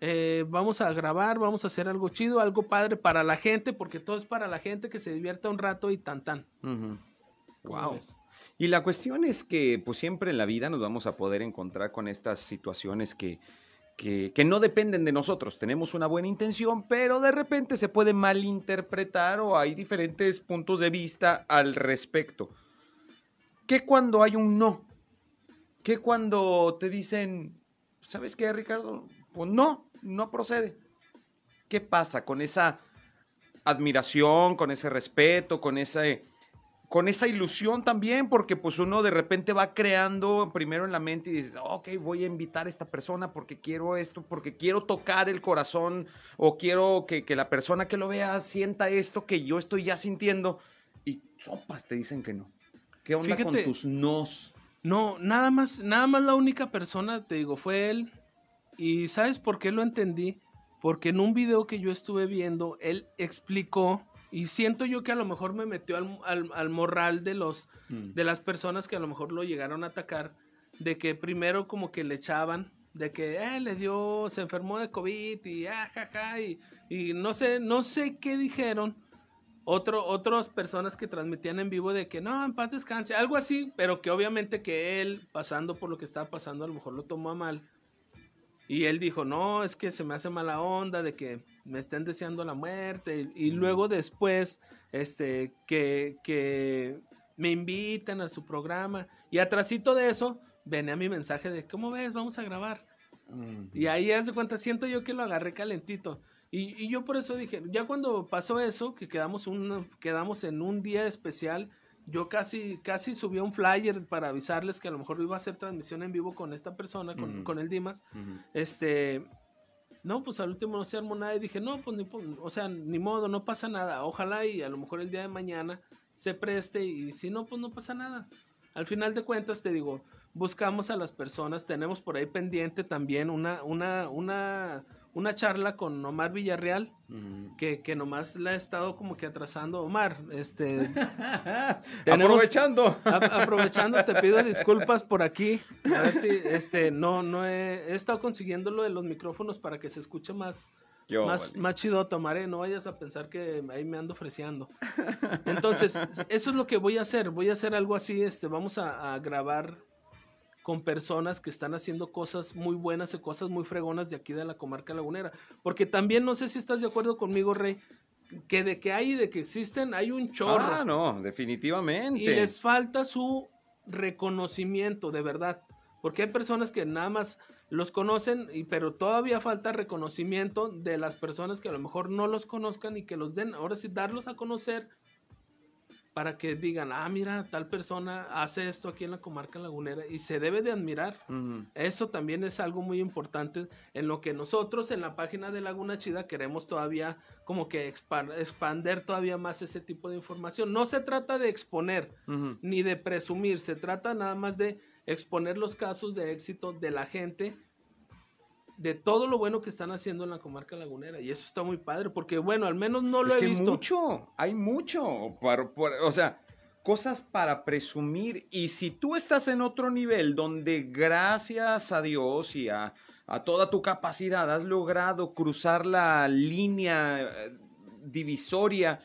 Eh, vamos a grabar, vamos a hacer algo chido, algo padre para la gente, porque todo es para la gente que se divierta un rato y tan tan. Ujú. ¿Cómo Wow. ves? Y la cuestión es que pues siempre en la vida nos vamos a poder encontrar con estas situaciones que, que, que no dependen de nosotros. Tenemos una buena intención, pero de repente se puede malinterpretar o hay diferentes puntos de vista al respecto. ¿Qué cuando hay un no? ¿Qué cuando te dicen, ¿sabes qué, Ricardo? Pues no, no procede. ¿Qué pasa con esa admiración, con ese respeto, con ese con esa ilusión también, porque pues uno de repente va creando primero en la mente y dices, ok, voy a invitar a esta persona porque quiero esto, porque quiero tocar el corazón o quiero que, que la persona que lo vea sienta esto que yo estoy ya sintiendo y sopas te dicen que no. ¿Qué onda con Fíjate. tus nos? No, nada más, nada más la única persona, te digo, fue él. Y ¿sabes por qué lo entendí? Porque en un video que yo estuve viendo, él explicó, y siento yo que a lo mejor me metió al, al- al morral de los, Mm. de las personas que a lo mejor lo llegaron a atacar, de que primero como que le echaban, de que eh, le dio, se enfermó de COVID y ah, ja, ja, y, y no sé, no sé qué dijeron. Otro, otras personas que transmitían en vivo de que no, en paz descanse, algo así, pero que obviamente que él, pasando por lo que estaba pasando, a lo mejor lo tomó a mal. Y él dijo, no, es que se me hace mala onda de que me estén deseando la muerte. Y, luego después, este, que, que me invitan a su programa. Y atrásito de eso, venía mi mensaje de, ¿cómo ves? Vamos a grabar. Y ahí, haz de cuenta, siento yo que lo agarré calentito. Y, y, yo por eso dije, ya cuando pasó eso, que quedamos, un, quedamos en un día especial, yo casi, casi subí un flyer para avisarles que a lo mejor iba a hacer transmisión en vivo con esta persona, con, el Dimas. Este, no, pues al último no se armó nada y dije, no, pues ni, o sea, ni modo, no pasa nada. Ojalá y a lo mejor el día de mañana se preste y si no, pues no pasa nada. Al final de cuentas, te digo, buscamos a las personas, tenemos por ahí pendiente también una, una, una, una charla con Omar Villarreal, que, que, nomás la ha estado como que atrasando. Omar, este... aprovechando. aprovechando, te pido disculpas por aquí. A ver si, este, no, no he, he, estado consiguiendo lo de los micrófonos para que se escuche más, más, más chido tomaré, no vayas a pensar que ahí me ando ofreciendo. Entonces, eso es lo que voy a hacer, voy a hacer algo así, este, vamos a, a grabar con personas que están haciendo cosas muy buenas y cosas muy fregonas de aquí de la comarca lagunera. Porque también no sé si estás de acuerdo conmigo, Rey, que de que hay y de que existen, hay un chorro. Ah, no, definitivamente. Y les falta su reconocimiento, de verdad. Porque hay personas que nada más los conocen, y, pero todavía falta reconocimiento de las personas que a lo mejor no los conozcan y que los den, ahora sí, darlos a conocer para que digan, ah, mira, tal persona hace esto aquí en la comarca lagunera y se debe de admirar. Eso también es algo muy importante en lo que nosotros en la página de Laguna Chida queremos todavía como que expander todavía más ese tipo de información. No se trata de exponer ni de presumir, se trata nada más de exponer los casos de éxito de la gente de todo lo bueno que están haciendo en la comarca lagunera. Y eso está muy padre, porque bueno, al menos no lo es he que visto. mucho, hay mucho. o sea, cosas para presumir. Y si tú estás en otro nivel donde gracias a Dios y a, a toda tu capacidad has logrado cruzar la línea eh, divisoria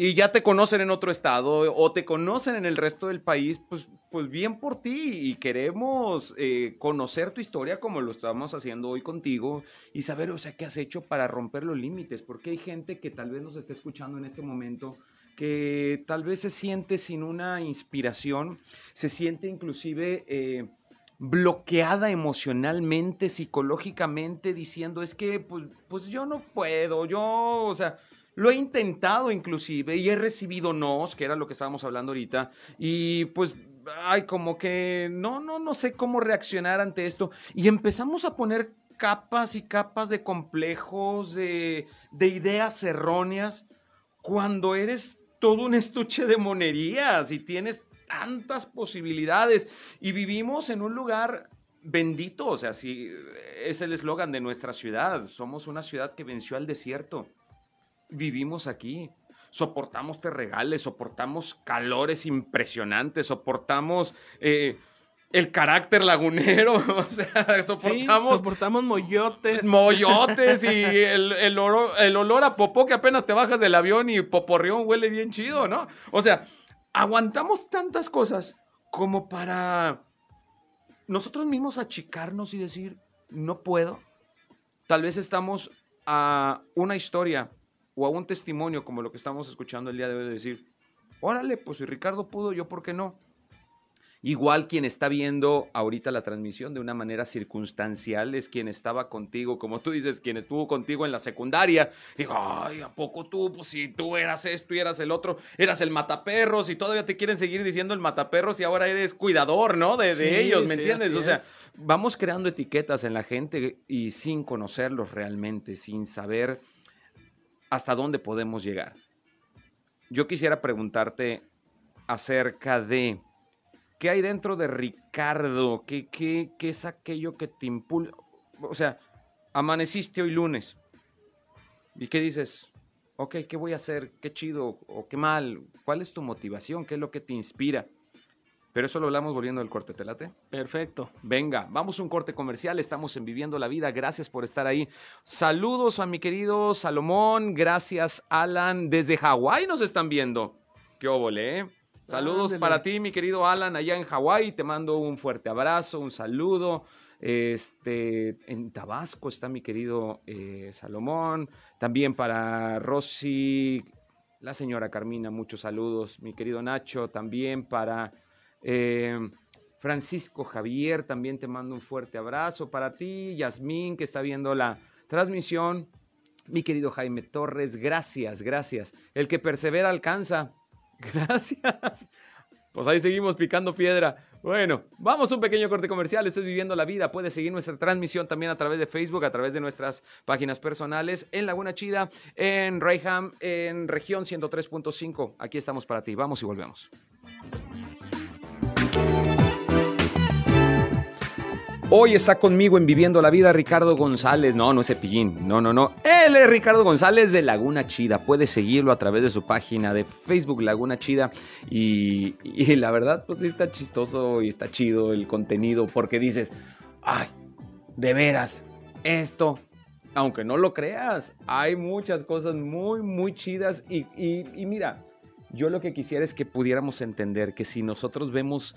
y ya te conocen en otro estado o te conocen en el resto del país, pues, pues bien por ti y queremos eh, conocer tu historia como lo estamos haciendo hoy contigo y saber, o sea, qué has hecho para romper los límites, porque hay gente que tal vez nos esté escuchando en este momento que tal vez se siente sin una inspiración, se siente inclusive... Eh, bloqueada emocionalmente, psicológicamente, diciendo, es que pues, pues yo no puedo, yo, o sea, lo he intentado inclusive y he recibido nos, que era lo que estábamos hablando ahorita, y pues ay, como que no, no, no sé cómo reaccionar ante esto. Y empezamos a poner capas y capas de complejos, de, de ideas erróneas, cuando eres todo un estuche de monerías y tienes tantas posibilidades. Y vivimos en un lugar bendito, o sea, si es el eslogan de nuestra ciudad, somos una ciudad que venció al desierto vivimos aquí. Soportamos terregales, soportamos calores impresionantes, soportamos eh, el carácter lagunero, o sea, soportamos... soportamos moyotes. Moyotes y el, el, olor a popó que apenas te bajas del avión y poporrión huele bien chido, ¿no? O sea, aguantamos tantas cosas como para nosotros mismos achicarnos y decir, no puedo. Tal vez estamos a una historia o a un testimonio como lo que estamos escuchando el día de hoy de decir, órale, pues si Ricardo pudo, yo por qué no. Igual quien está viendo ahorita la transmisión de una manera circunstancial es quien estaba contigo, como tú dices, quien estuvo contigo en la secundaria. Digo, ay, ¿a poco tú? Pues si tú eras esto y eras el otro, eras el mataperros y todavía te quieren seguir diciendo el mataperros y ahora eres cuidador, ¿no? De, ellos, ¿me entiendes? O sea, vamos creando etiquetas en la gente y sin conocerlos realmente, sin saber hasta dónde podemos llegar. Yo quisiera preguntarte acerca de qué hay dentro de Ricardo, qué, qué, qué es aquello que te impulsa. O sea, amaneciste hoy lunes y qué dices, ok, ¿qué voy a hacer? ¿Qué chido o qué mal? ¿Cuál es tu motivación? ¿Qué es lo que te inspira? Pero eso lo hablamos volviendo al corte, ¿te late? Perfecto. Venga, vamos a un corte comercial. Estamos en Viviendo la Vida. Gracias por estar ahí. Saludos a mi querido Salomón. Gracias, Alan. Desde Hawái nos están viendo. Qué óvole, ¿eh? Saludos para ti, mi querido Alan, allá en Hawái. Te mando un fuerte abrazo, un saludo. Este, en Tabasco está mi querido eh, Salomón. También para Rosy, la señora Carmina, muchos saludos. Mi querido Nacho, también para eh, Francisco Javier, también te mando un fuerte abrazo. Para ti, Yasmín, que está viendo la transmisión. Mi querido Jaime Torres, gracias, gracias. El que persevera alcanza. Gracias. Pues ahí seguimos picando piedra. Bueno, vamos a un pequeño corte comercial. Estoy viviendo la vida. Puedes seguir nuestra transmisión también a través de Facebook, a través de nuestras páginas personales en Laguna Chida, en Rayham, en región 103.5. Aquí estamos para ti. Vamos y volvemos. Hoy está conmigo en Viviendo la Vida Ricardo González. No, no es Cepillín. No, no, no. Él es Ricardo González de Laguna Chida. Puedes seguirlo a través de su página de Facebook Laguna Chida. Y, la verdad, pues sí está chistoso y está chido el contenido porque dices, ay, de veras, esto, aunque no lo creas, hay muchas cosas muy, muy chidas. Y mira, yo lo que quisiera es que pudiéramos entender que si nosotros vemos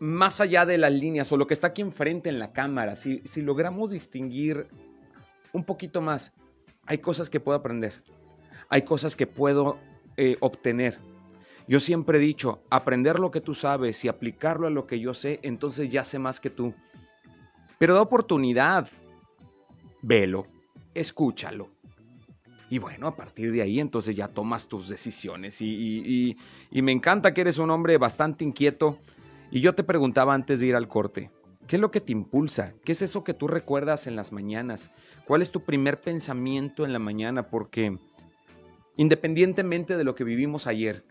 más allá de las líneas o lo que está aquí enfrente en la cámara, si, si logramos distinguir un poquito más, hay cosas que puedo aprender, hay cosas que puedo eh, obtener. Yo siempre he dicho, aprender lo que tú sabes y aplicarlo a lo que yo sé, entonces ya sé más que tú. Pero da oportunidad, velo, escúchalo. Y bueno, a partir de ahí entonces ya tomas tus decisiones. Y, y- y- y me encanta que eres un hombre bastante inquieto. Y yo te preguntaba antes de ir al corte, ¿qué es lo que te impulsa? ¿Qué es eso que tú recuerdas en las mañanas? ¿Cuál es tu primer pensamiento en la mañana? Porque independientemente de lo que vivimos ayer,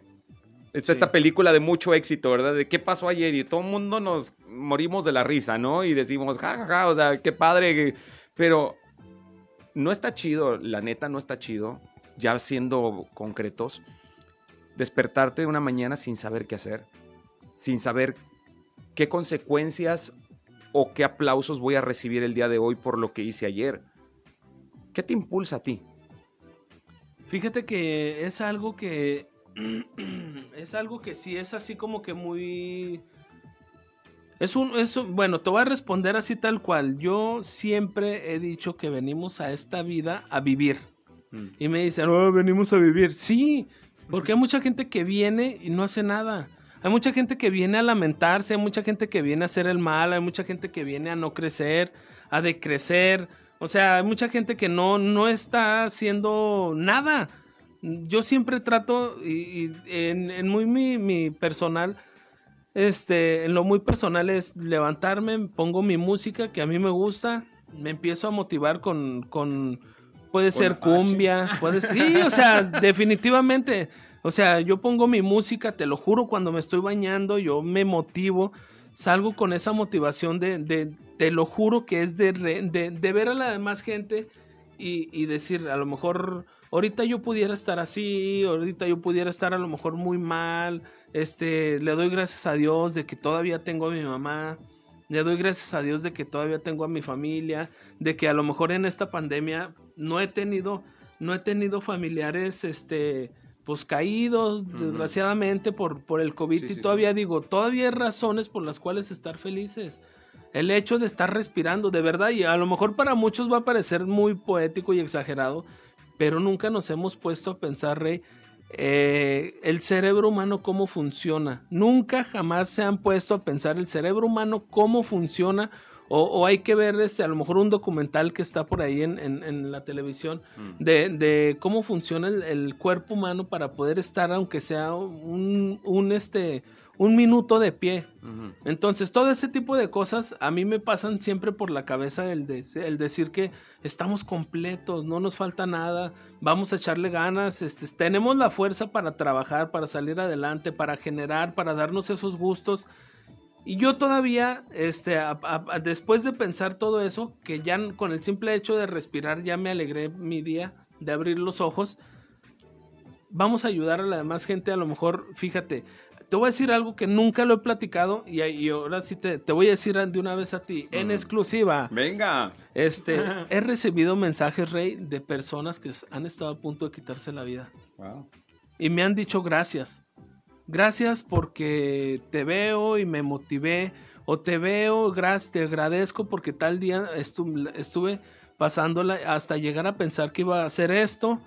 está Sí. esta película de mucho éxito, ¿verdad? De qué pasó ayer y todo el mundo nos morimos de la risa, ¿no? Y decimos, ja, ja, ja, o sea, qué padre. que-". Pero no está chido, la neta no está chido, ya siendo concretos, despertarte una mañana sin saber qué hacer, sin saber qué consecuencias o qué aplausos voy a recibir el día de hoy por lo que hice ayer. ¿Qué te impulsa a ti? Fíjate que es algo que. es algo que sí es así como que muy. Es un, es un- Bueno, te voy a responder así tal cual. Yo siempre he dicho que venimos a esta vida a vivir. Y me dicen, oh, venimos a vivir. Sí, porque hay mucha gente que viene y no hace nada. Hay mucha gente que viene a lamentarse, hay mucha gente que viene a hacer el mal, hay mucha gente que viene a no crecer, a decrecer. O sea, hay mucha gente que no, no está haciendo nada. Yo siempre trato, y, y en, en muy mi, mi personal, este, en lo muy personal es levantarme, pongo mi música que a mí me gusta, me empiezo a motivar con, con puede ser cumbia, puede sí, o sea, definitivamente, o sea, yo pongo mi música, te lo juro, cuando me estoy bañando, yo me motivo, salgo con esa motivación de, te lo juro que es de, re- de, de ver a la demás gente y, y decir, a lo mejor ahorita yo pudiera estar así, ahorita yo pudiera estar a lo mejor muy mal, este, le doy gracias a Dios de que todavía tengo a mi mamá, le doy gracias a Dios de que todavía tengo a mi familia, de que a lo mejor en esta pandemia no he tenido, no he tenido familiares, este, pues caídos, desgraciadamente, por, por el COVID. Sí, y sí, sí. todavía digo, todavía hay razones por las cuales estar felices. El hecho de estar respirando, de verdad, y a lo mejor para muchos va a parecer muy poético y exagerado, pero nunca nos hemos puesto a pensar, Rey, eh, el cerebro humano cómo funciona. Nunca jamás se han puesto a pensar el cerebro humano cómo funciona. O, o hay que ver este, a lo mejor un documental que está por ahí en, en- en la televisión Mm. de, de cómo funciona el, el cuerpo humano para poder estar, aunque sea un, un, este, un minuto de pie. Entonces, todo ese tipo de cosas a mí me pasan siempre por la cabeza el, de- el decir que estamos completos, no nos falta nada, vamos a echarle ganas, este, tenemos la fuerza para trabajar, para salir adelante, para generar, para darnos esos gustos. Y yo todavía, este, a- a- a- después de pensar todo eso, que ya con el simple hecho de respirar ya me alegré mi día, de abrir los ojos, vamos a ayudar a la demás gente, a lo mejor, fíjate, te voy a decir algo que nunca lo he platicado y, y ahora sí te, te voy a decir de una vez a ti, en exclusiva. Venga. Este, he recibido mensajes, Rey, de personas que han estado a punto de quitarse la vida Wow. y me han dicho gracias. Gracias porque te veo y me motivé, o te veo, gracias, te agradezco porque tal día estuve pasándola hasta llegar a pensar que iba a hacer esto,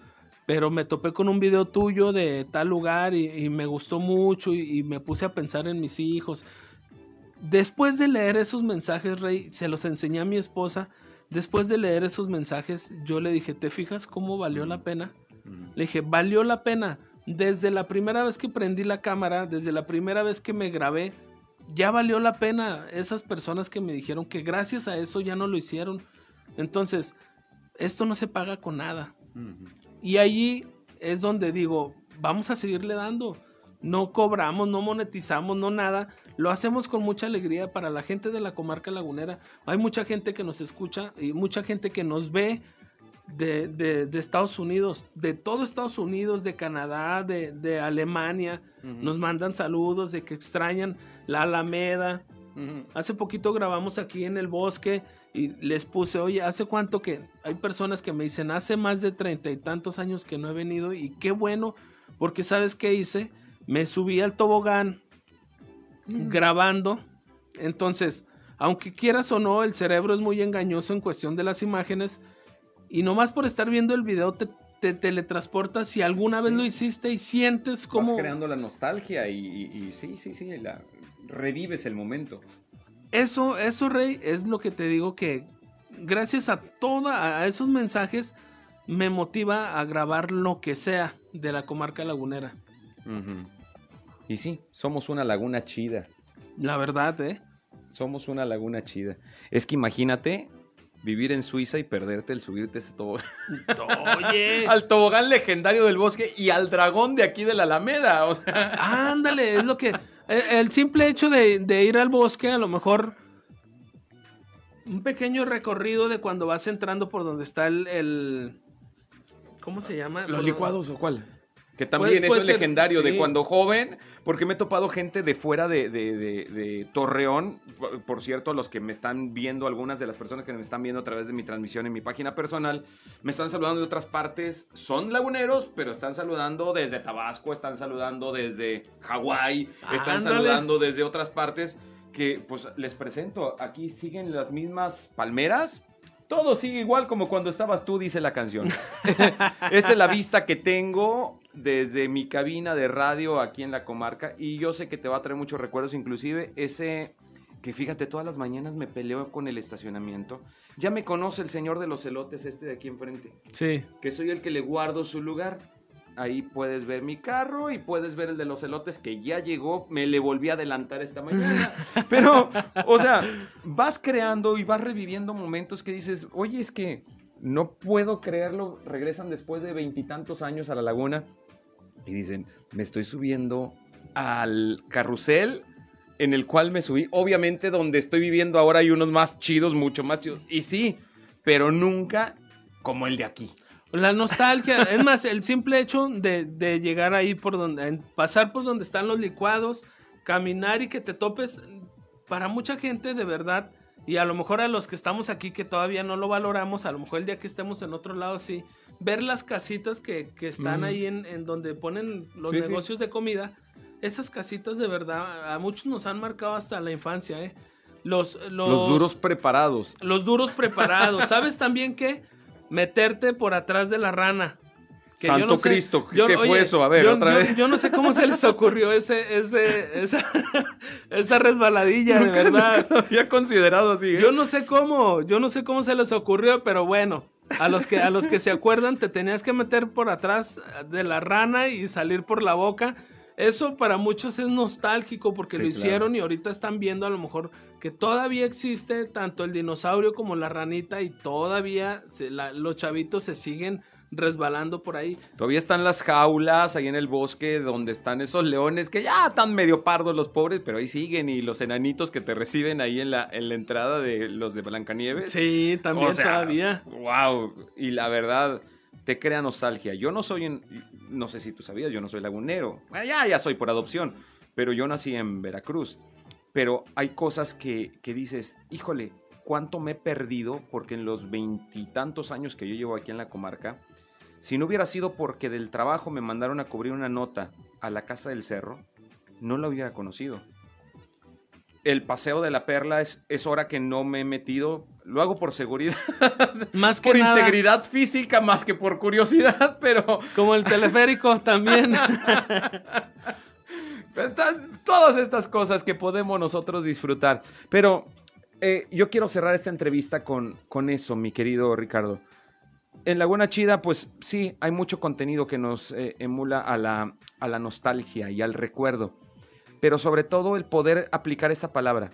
pero me topé con un video tuyo de tal lugar y, me gustó mucho y, me puse a pensar en mis hijos. Después de leer esos mensajes, Rey, se los enseñé a mi esposa. Después de leer esos mensajes, yo le dije, ¿te fijas cómo valió la pena? Le dije, valió la pena. Desde la primera vez que prendí la cámara, desde la primera vez que me grabé, ya valió la pena esas personas que me dijeron que gracias a eso ya no lo hicieron. Entonces, esto no se paga con nada. Y allí es donde digo, vamos a seguirle dando. No cobramos, no monetizamos, no nada. Lo hacemos con mucha alegría para la gente de la comarca lagunera. Hay mucha gente que nos escucha y mucha gente que nos ve de, de, Estados Unidos, de todo Estados Unidos, de Canadá, de, de Alemania. Nos mandan saludos de que extrañan la Alameda. Hace poquito grabamos aquí en el bosque y les puse, oye, ¿hace cuánto que hay personas que me dicen, hace más de treinta y tantos años que no he venido y qué bueno, porque sabes qué hice, me subí al tobogán grabando, entonces, aunque quieras o no, el cerebro es muy engañoso en cuestión de las imágenes y nomás por estar viendo el video te, te teletransportas si alguna vez lo hiciste y sientes como... Vas creando la nostalgia y, y sí, sí, sí, la, revives el momento. Eso, eso, Rey, es lo que te digo que gracias a toda, a esos mensajes, me motiva a grabar lo que sea de la comarca lagunera. Y sí, somos una laguna chida. La verdad, ¿eh? Somos una laguna chida. Es que imagínate vivir en Suiza y perderte el subirte ese tobogán. Oye. al tobogán legendario del bosque y al dragón de aquí de la Alameda. O sea. Ándale, es lo que. El, simple hecho de, ir al bosque, a lo mejor un pequeño recorrido de cuando vas entrando por donde está el, ¿cómo se llama? ¿Los licuados o cuál? Que también es legendario de cuando joven, porque me he topado gente de fuera de, Torreón, por, cierto, los que me están viendo, algunas de las personas que me están viendo a través de mi transmisión en mi página personal, me están saludando de otras partes, son laguneros, pero están saludando desde Tabasco, están saludando desde Hawái, están saludando desde otras partes que pues les presento, aquí siguen las mismas palmeras, todo sigue igual como cuando estabas tú, dice la canción. Esta es la vista que tengo desde mi cabina de radio aquí en la comarca y yo sé que te va a traer muchos recuerdos, inclusive ese que fíjate, todas las mañanas me peleo con el estacionamiento. Ya me conoce el señor de los elotes este de aquí enfrente. Sí. Que soy el que le guardo su lugar. Ahí puedes ver mi carro y puedes ver el de los elotes que ya llegó. Me le volví a adelantar esta mañana. Pero, o sea, vas creando y vas reviviendo momentos que dices, oye, es que no puedo creerlo. Regresan después de veintitantos años a la laguna y dicen, me estoy subiendo al carrusel en el cual me subí. Obviamente donde estoy viviendo ahora hay unos más chidos, mucho más chidos. Y sí, pero nunca como el de aquí. La nostalgia, es más, el simple hecho de, llegar ahí por donde, pasar por donde están los licuados, caminar y que te topes, para mucha gente de verdad, y a lo mejor a los que estamos aquí que todavía no lo valoramos, a lo mejor el día que estemos en otro lado sí, ver las casitas que, están ahí en, donde ponen los negocios de comida, esas casitas de verdad, a muchos nos han marcado hasta la infancia, ¿eh? Los, los, duros preparados. Los duros preparados. ¿Sabes también qué? Meterte por atrás de la rana. Santo Cristo, ¿qué fue eso? A ver, otra vez. Yo no sé cómo se les ocurrió ese, ese, esa, esa resbaladilla, de verdad. lo había considerado así. ¿eh? Yo no sé cómo, yo no sé cómo se les ocurrió, pero bueno, a los que, a los que se acuerdan, te tenías que meter por atrás de la rana y salir por la boca. Eso para muchos es nostálgico porque lo hicieron y ahorita están viendo a lo mejor que todavía existe tanto el dinosaurio como la ranita y todavía los chavitos se siguen resbalando por ahí. Todavía están las jaulas ahí en el bosque donde están esos leones que ya están medio pardos los pobres, pero ahí siguen y los enanitos que te reciben ahí en la, en la entrada de los de Blancanieves. Sí, también todavía. Wow, y la verdad te crea nostalgia. Yo no soy, no sé si tú sabías, yo no soy lagunero. Ya, ya soy por adopción, pero yo nací en Veracruz. Pero hay cosas que, que dices, híjole, ¿cuánto me he perdido? Porque en los veintitantos años que yo llevo aquí en la comarca, si no hubiera sido porque del trabajo me mandaron a cubrir una nota a la Casa del Cerro, no la hubiera conocido. El paseo de la perla es, es hora que no me he metido. Lo hago por seguridad. Más que por nada, integridad física más que por curiosidad, pero como el teleférico también. Todas estas cosas que podemos nosotros disfrutar. Pero eh, yo quiero cerrar esta entrevista con, con eso, mi querido Ricardo. En Laguna Chida, pues sí, hay mucho contenido que nos eh, emula a la, a la nostalgia y al recuerdo. Pero sobre todo el poder aplicar esta palabra.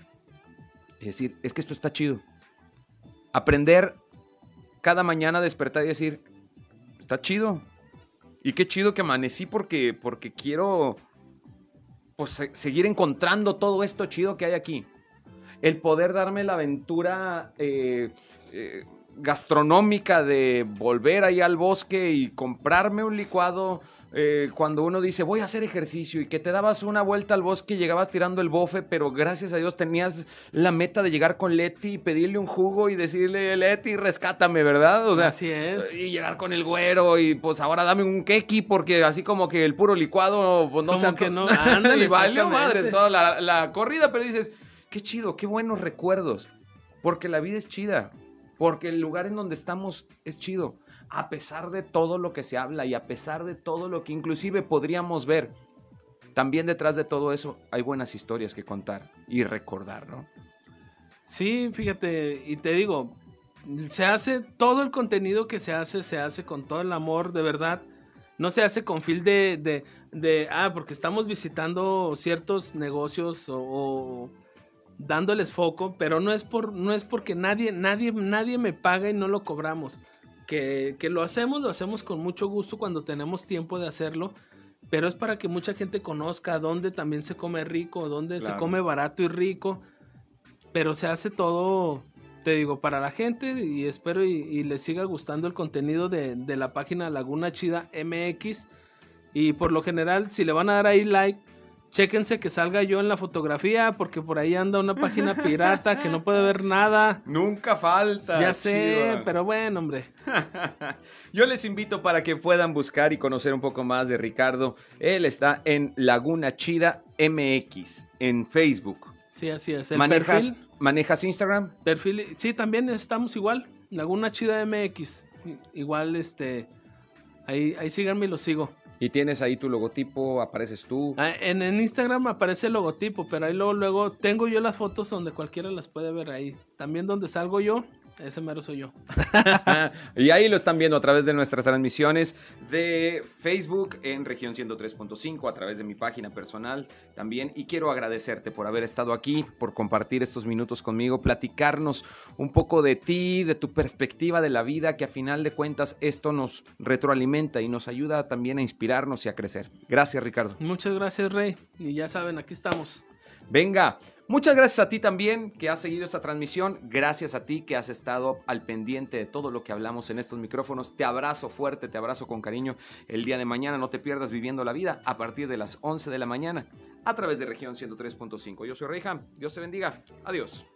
Es decir, es que esto está chido. Aprender cada mañana a despertar y decir, está chido. Y qué chido que amanecí porque, porque quiero pues, se- seguir encontrando todo esto chido que hay aquí. El poder darme la aventura eh, eh, gastronómica de volver ahí al bosque y comprarme un licuado. Eh, cuando uno dice voy a hacer ejercicio y que te dabas una vuelta al bosque y llegabas tirando el bofe, pero gracias a Dios tenías la meta de llegar con Leti y pedirle un jugo y decirle Leti, rescátame, ¿verdad? O sea, Así es. y llegar con el güero y pues ahora dame un keki porque así como que el puro licuado pues no Como se que no, ándale, y valió madre toda la, la corrida, pero dices, qué chido, qué buenos recuerdos, porque la vida es chida, porque el lugar en donde estamos es chido, a pesar de todo lo que se habla y a pesar de todo lo que inclusive podríamos ver. También detrás de todo eso hay buenas historias que contar y recordar, ¿no? Sí, fíjate, y te digo, se hace todo el contenido que se hace, se hace con todo el amor, de verdad. No se hace con fil de, de, ah, porque estamos visitando ciertos negocios o, o dándoles foco, pero no es por, no es porque nadie, nadie, nadie me paga y no lo cobramos. Que, que lo hacemos, lo hacemos con mucho gusto cuando tenemos tiempo de hacerlo, pero es para que mucha gente conozca dónde también se come rico, dónde se come barato y rico pero se hace todo, te digo, para la gente y espero y, y les siga gustando el contenido de, de la página Laguna Chida MX. Y por lo general, si le van a dar ahí like, chéquense que salga yo en la fotografía, porque por ahí anda una página pirata que no puede ver nada. Nunca falta. Ya sé, pero bueno, hombre. Yo les invito para que puedan buscar y conocer un poco más de Ricardo. Él está en Laguna Chida MX en Facebook. Sí, así es. El ¿Manejas, perfil, ¿Manejas Instagram? perfil, sí, también estamos igual. Laguna Chida MX. Igual, este, ahí, ahí síganme y lo sigo. Y tienes ahí tu logotipo, apareces tú. Ah, En, en Instagram aparece el logotipo, pero ahí luego, luego tengo yo las fotos donde cualquiera las puede ver ahí. También donde salgo yo, ese mero soy yo. y ahí lo están viendo a través de nuestras transmisiones de Facebook en región 103.5, a través de mi página personal también. Y quiero agradecerte por haber estado aquí, por compartir estos minutos conmigo, platicarnos un poco de ti, de tu perspectiva de la vida, que a final de cuentas esto nos retroalimenta y nos ayuda también a inspirarnos y a crecer. Gracias, Ricardo. Muchas gracias, Rey. Y ya saben, aquí estamos. Venga, muchas gracias a ti también que has seguido esta transmisión. Gracias a ti que has estado al pendiente de todo lo que hablamos en estos micrófonos. Te abrazo fuerte, te abrazo con cariño. El día de mañana no te pierdas viviendo la vida a partir de las 11 de la mañana a través de región 103.5. Yo soy Reyham. Dios te bendiga. Adiós.